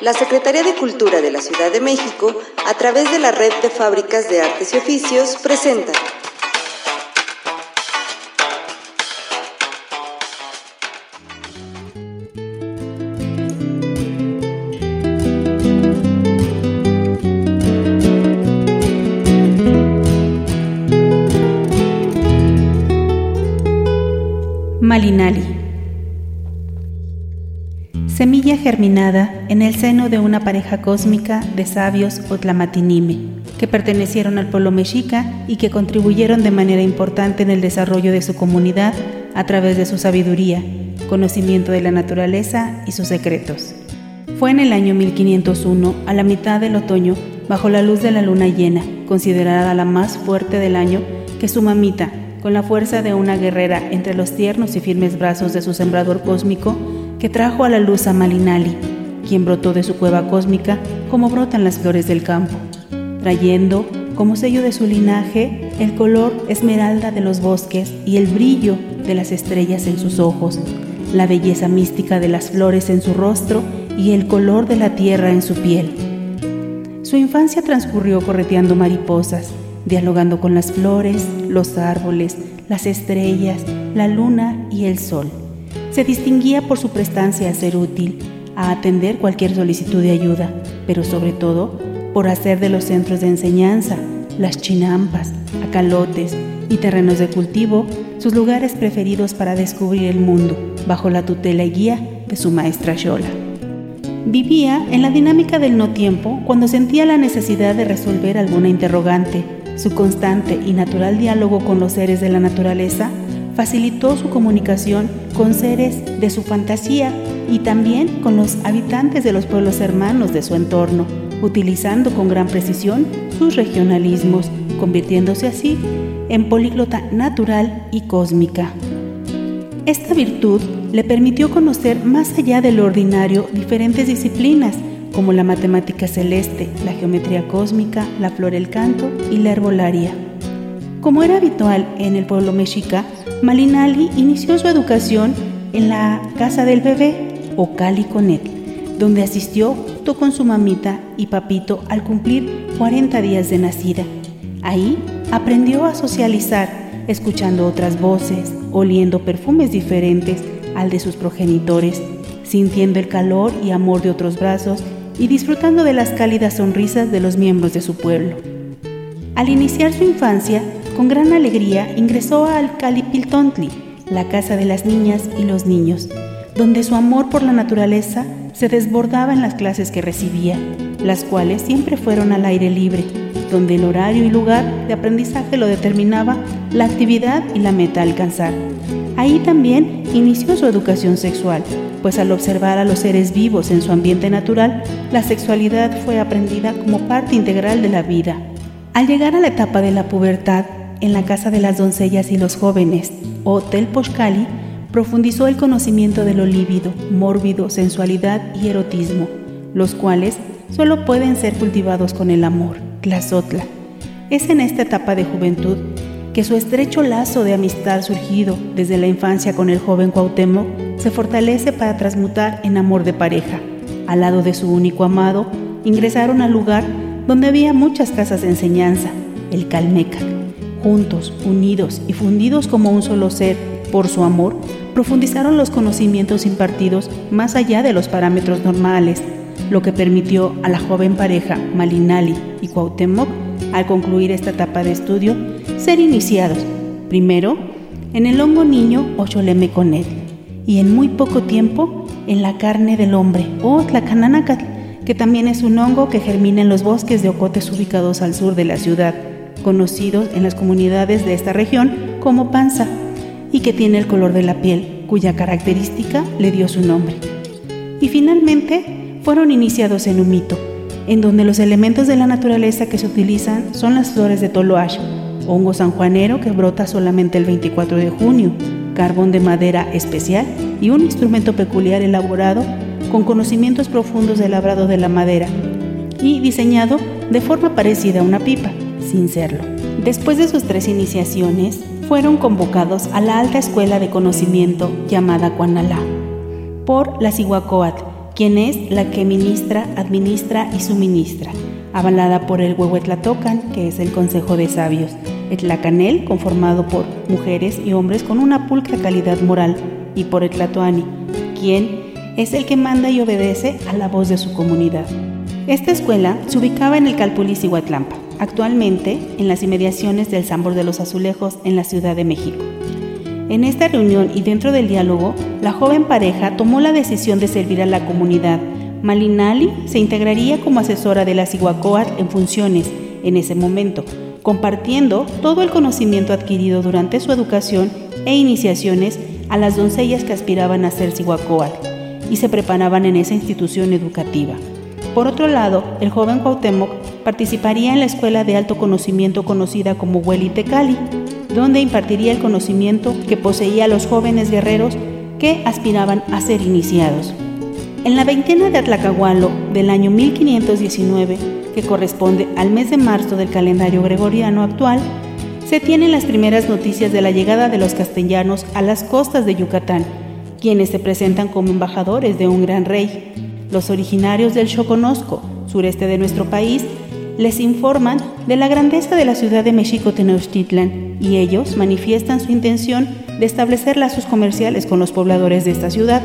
la Secretaría de Cultura de la Ciudad de México, a través de la Red de Fábricas de Artes y Oficios, presenta. Malinali Semilla germinada en el seno de una pareja cósmica de sabios Otlamatinime, que pertenecieron al pueblo mexica y que contribuyeron de manera importante en el desarrollo de su comunidad a través de su sabiduría, conocimiento de la naturaleza y sus secretos. Fue en el año 1501, a la mitad del otoño, bajo la luz de la luna llena, considerada la más fuerte del año, que su mamita, con la fuerza de una guerrera entre los tiernos y firmes brazos de su sembrador cósmico, que trajo a la luz a Malinali, quien brotó de su cueva cósmica como brotan las flores del campo, trayendo como sello de su linaje el color esmeralda de los bosques y el brillo de las estrellas en sus ojos, la belleza mística de las flores en su rostro y el color de la tierra en su piel. Su infancia transcurrió correteando mariposas, dialogando con las flores, los árboles, las estrellas, la luna y el sol se distinguía por su prestancia a ser útil, a atender cualquier solicitud de ayuda, pero sobre todo por hacer de los centros de enseñanza, las chinampas, acalotes y terrenos de cultivo sus lugares preferidos para descubrir el mundo, bajo la tutela y guía de su maestra Yola. Vivía en la dinámica del no tiempo cuando sentía la necesidad de resolver alguna interrogante. Su constante y natural diálogo con los seres de la naturaleza facilitó su comunicación con seres de su fantasía y también con los habitantes de los pueblos hermanos de su entorno, utilizando con gran precisión sus regionalismos, convirtiéndose así en políglota natural y cósmica. Esta virtud le permitió conocer más allá de lo ordinario diferentes disciplinas, como la matemática celeste, la geometría cósmica, la flor, el canto y la herbolaria. Como era habitual en el pueblo mexica, Malinali inició su educación en la casa del bebé o Cali Conet, donde asistió junto con su mamita y papito al cumplir 40 días de nacida. Ahí aprendió a socializar, escuchando otras voces, oliendo perfumes diferentes al de sus progenitores, sintiendo el calor y amor de otros brazos y disfrutando de las cálidas sonrisas de los miembros de su pueblo. Al iniciar su infancia, con gran alegría ingresó al Calipiltontli, la casa de las niñas y los niños, donde su amor por la naturaleza se desbordaba en las clases que recibía, las cuales siempre fueron al aire libre, donde el horario y lugar de aprendizaje lo determinaba la actividad y la meta a alcanzar. Ahí también inició su educación sexual, pues al observar a los seres vivos en su ambiente natural, la sexualidad fue aprendida como parte integral de la vida. Al llegar a la etapa de la pubertad, en la Casa de las Doncellas y los Jóvenes, Hotel Poshkali, profundizó el conocimiento de lo lívido, mórbido, sensualidad y erotismo, los cuales solo pueden ser cultivados con el amor, Tlazotla. Es en esta etapa de juventud que su estrecho lazo de amistad surgido desde la infancia con el joven Cuauhtémoc se fortalece para transmutar en amor de pareja. Al lado de su único amado, ingresaron al lugar donde había muchas casas de enseñanza, el Calmeca juntos, unidos y fundidos como un solo ser por su amor, profundizaron los conocimientos impartidos más allá de los parámetros normales, lo que permitió a la joven pareja Malinali y Cuauhtémoc, al concluir esta etapa de estudio, ser iniciados, primero, en el hongo niño o choleme con él, y en muy poco tiempo en la carne del hombre o tlacananacatl, que también es un hongo que germina en los bosques de ocotes ubicados al sur de la ciudad conocidos en las comunidades de esta región como panza, y que tiene el color de la piel, cuya característica le dio su nombre. Y finalmente fueron iniciados en un mito, en donde los elementos de la naturaleza que se utilizan son las flores de toloash, hongo sanjuanero que brota solamente el 24 de junio, carbón de madera especial y un instrumento peculiar elaborado con conocimientos profundos del labrado de la madera y diseñado de forma parecida a una pipa Después de sus tres iniciaciones, fueron convocados a la alta escuela de conocimiento llamada Cuanalá por la Cihuacóatl, quien es la que ministra, administra y suministra, avalada por el Huehuetlatocan, que es el Consejo de Sabios, Etlacanel, conformado por mujeres y hombres con una pulcra calidad moral, y por Etlatoani, quien es el que manda y obedece a la voz de su comunidad. Esta escuela se ubicaba en el Calpulis Huatlampa, actualmente en las inmediaciones del Zambor de los Azulejos en la Ciudad de México. En esta reunión y dentro del diálogo, la joven pareja tomó la decisión de servir a la comunidad. Malinali se integraría como asesora de la Cihuacóatl en funciones en ese momento, compartiendo todo el conocimiento adquirido durante su educación e iniciaciones a las doncellas que aspiraban a ser Cihuacóatl y se preparaban en esa institución educativa. Por otro lado, el joven Cuauhtémoc participaría en la escuela de alto conocimiento conocida como Huelite Cali, donde impartiría el conocimiento que poseía los jóvenes guerreros que aspiraban a ser iniciados. En la veintena de Atlacahualo del año 1519, que corresponde al mes de marzo del calendario gregoriano actual, se tienen las primeras noticias de la llegada de los castellanos a las costas de Yucatán quienes se presentan como embajadores de un gran rey. Los originarios del Choconosco, sureste de nuestro país, les informan de la grandeza de la ciudad de México Tenochtitlan y ellos manifiestan su intención de establecer lazos comerciales con los pobladores de esta ciudad.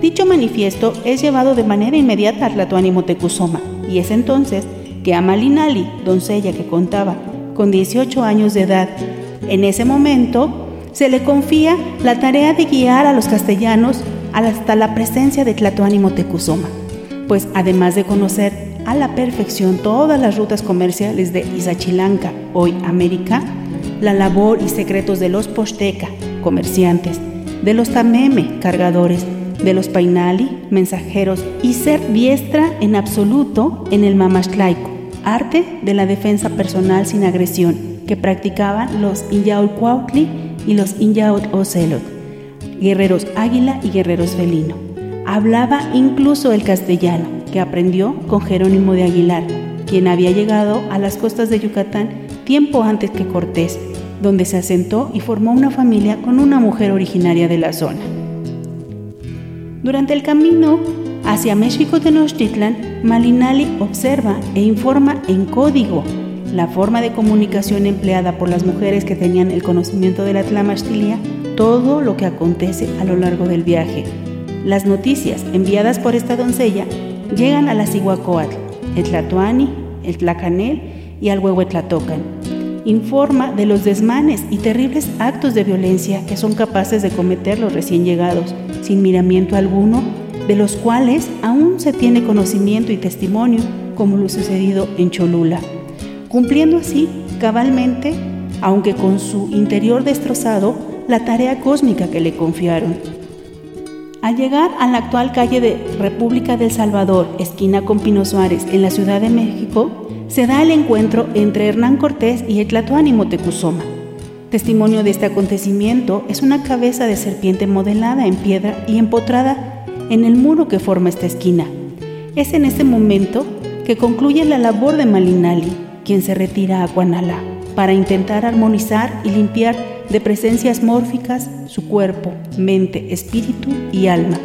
Dicho manifiesto es llevado de manera inmediata a Tlatoani Motecuzoma y es entonces que Amalinali, doncella que contaba con 18 años de edad, en ese momento se le confía la tarea de guiar a los castellanos hasta la presencia de Tlatoani Motecuzoma, pues además de conocer a la perfección todas las rutas comerciales de Izachilanca, hoy América, la labor y secretos de los Posteca, comerciantes, de los Tameme, cargadores, de los Painali, mensajeros, y ser diestra en absoluto en el Mamashtlaico, arte de la defensa personal sin agresión, que practicaban los Inyaulcuautli y los Inyaot Ocelot, guerreros águila y guerreros felino. Hablaba incluso el castellano, aprendió con Jerónimo de Aguilar, quien había llegado a las costas de Yucatán tiempo antes que Cortés, donde se asentó y formó una familia con una mujer originaria de la zona. Durante el camino hacia México Tenochtitlan, Malinali observa e informa en código la forma de comunicación empleada por las mujeres que tenían el conocimiento de la Tlamashtilia, todo lo que acontece a lo largo del viaje. Las noticias enviadas por esta doncella llegan a la Cihuacóatl, el Tlatoani, el Tlacanel y al Huehuetlatocan. Informa de los desmanes y terribles actos de violencia que son capaces de cometer los recién llegados, sin miramiento alguno, de los cuales aún se tiene conocimiento y testimonio, como lo sucedido en Cholula cumpliendo así cabalmente, aunque con su interior destrozado, la tarea cósmica que le confiaron. Al llegar a la actual calle de República del Salvador, esquina con Pino Suárez, en la Ciudad de México, se da el encuentro entre Hernán Cortés y Etlatoani Motecuzoma. Testimonio de este acontecimiento es una cabeza de serpiente modelada en piedra y empotrada en el muro que forma esta esquina. Es en este momento que concluye la labor de Malinali, quien se retira a Guanalá para intentar armonizar y limpiar de presencias mórficas su cuerpo, mente, espíritu y alma,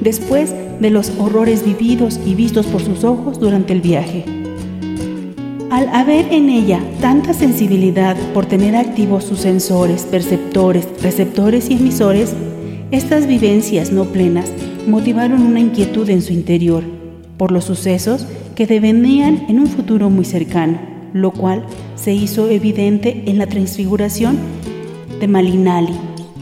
después de los horrores vividos y vistos por sus ojos durante el viaje. Al haber en ella tanta sensibilidad por tener activos sus sensores, perceptores, receptores y emisores, estas vivencias no plenas motivaron una inquietud en su interior por los sucesos que devenían en un futuro muy cercano lo cual se hizo evidente en la transfiguración de Malinali.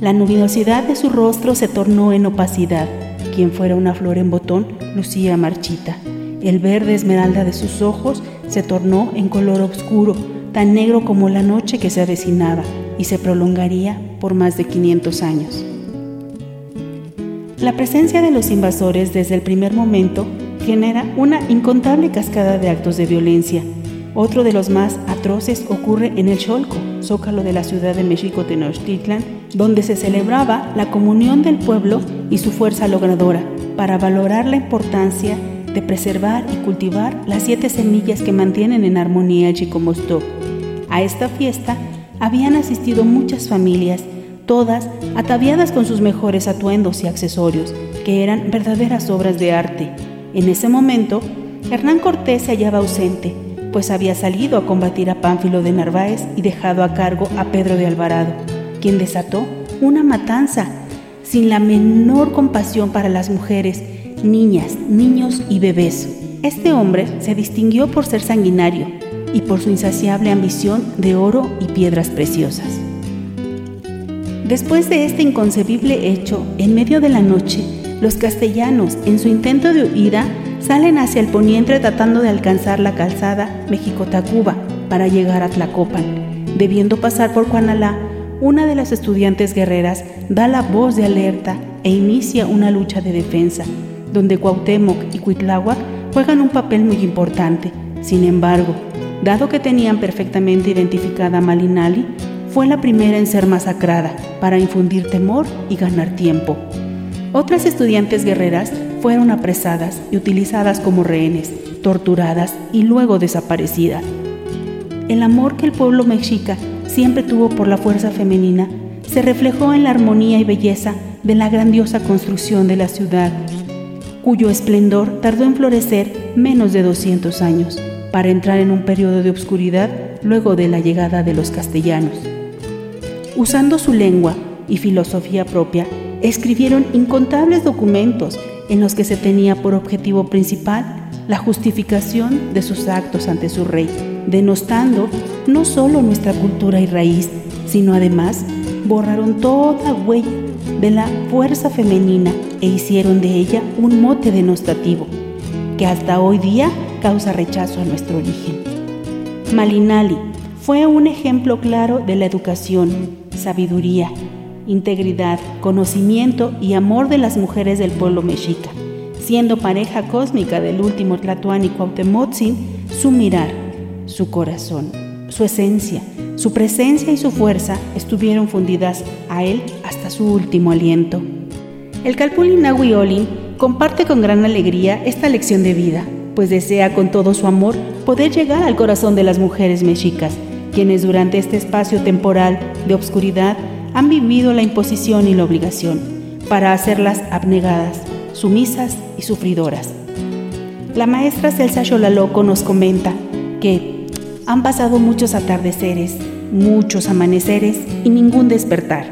La luminosidad de su rostro se tornó en opacidad. Quien fuera una flor en botón lucía marchita. El verde esmeralda de sus ojos se tornó en color oscuro, tan negro como la noche que se avecinaba y se prolongaría por más de 500 años. La presencia de los invasores desde el primer momento genera una incontable cascada de actos de violencia otro de los más atroces ocurre en el Cholco, zócalo de la Ciudad de México Tenochtitlan, donde se celebraba la comunión del pueblo y su fuerza logradora, para valorar la importancia de preservar y cultivar las siete semillas que mantienen en armonía el Chicomostó. A esta fiesta habían asistido muchas familias, todas ataviadas con sus mejores atuendos y accesorios, que eran verdaderas obras de arte. En ese momento, Hernán Cortés se hallaba ausente, pues había salido a combatir a Pánfilo de Narváez y dejado a cargo a Pedro de Alvarado, quien desató una matanza sin la menor compasión para las mujeres, niñas, niños y bebés. Este hombre se distinguió por ser sanguinario y por su insaciable ambición de oro y piedras preciosas. Después de este inconcebible hecho, en medio de la noche, los castellanos, en su intento de huida, salen hacia el poniente tratando de alcanzar la calzada México-Tacuba para llegar a Tlacopan. Debiendo pasar por Cuanalá, una de las estudiantes guerreras da la voz de alerta e inicia una lucha de defensa, donde Cuauhtémoc y Cuitláhuac juegan un papel muy importante. Sin embargo, dado que tenían perfectamente identificada a Malinali, fue la primera en ser masacrada para infundir temor y ganar tiempo. Otras estudiantes guerreras fueron apresadas y utilizadas como rehenes, torturadas y luego desaparecidas. El amor que el pueblo mexica siempre tuvo por la fuerza femenina se reflejó en la armonía y belleza de la grandiosa construcción de la ciudad, cuyo esplendor tardó en florecer menos de 200 años, para entrar en un periodo de obscuridad luego de la llegada de los castellanos. Usando su lengua y filosofía propia, escribieron incontables documentos en los que se tenía por objetivo principal la justificación de sus actos ante su rey, denostando no solo nuestra cultura y raíz, sino además borraron toda huella de la fuerza femenina e hicieron de ella un mote denostativo, que hasta hoy día causa rechazo a nuestro origen. Malinali fue un ejemplo claro de la educación, sabiduría, integridad, conocimiento y amor de las mujeres del pueblo mexica, siendo pareja cósmica del último Tlatuani Cuauhtémoc, su mirar, su corazón, su esencia, su presencia y su fuerza estuvieron fundidas a él hasta su último aliento. El Calpulli Olin comparte con gran alegría esta lección de vida, pues desea con todo su amor poder llegar al corazón de las mujeres mexicas, quienes durante este espacio temporal de obscuridad han vivido la imposición y la obligación para hacerlas abnegadas, sumisas y sufridoras. La maestra Celsa Xolaloco nos comenta que han pasado muchos atardeceres, muchos amaneceres y ningún despertar.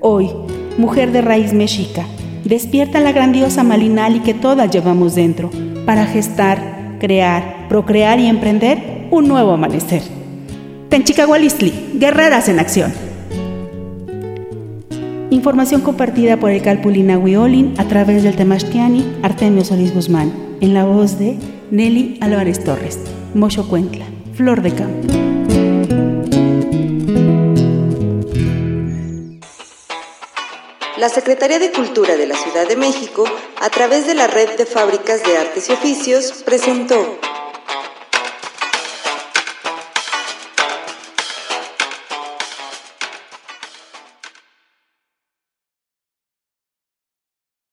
Hoy, mujer de raíz mexica, despierta la grandiosa Malinali que todas llevamos dentro para gestar, crear, procrear y emprender un nuevo amanecer. Tenchicahualistli, guerreras en acción. Información compartida por el Calpulina Olin a través del Temashtiani Artemio Solís Guzmán, en la voz de Nelly Álvarez Torres, Mocho Cuentla, Flor de Campo. La Secretaría de Cultura de la Ciudad de México, a través de la Red de Fábricas de Artes y Oficios, presentó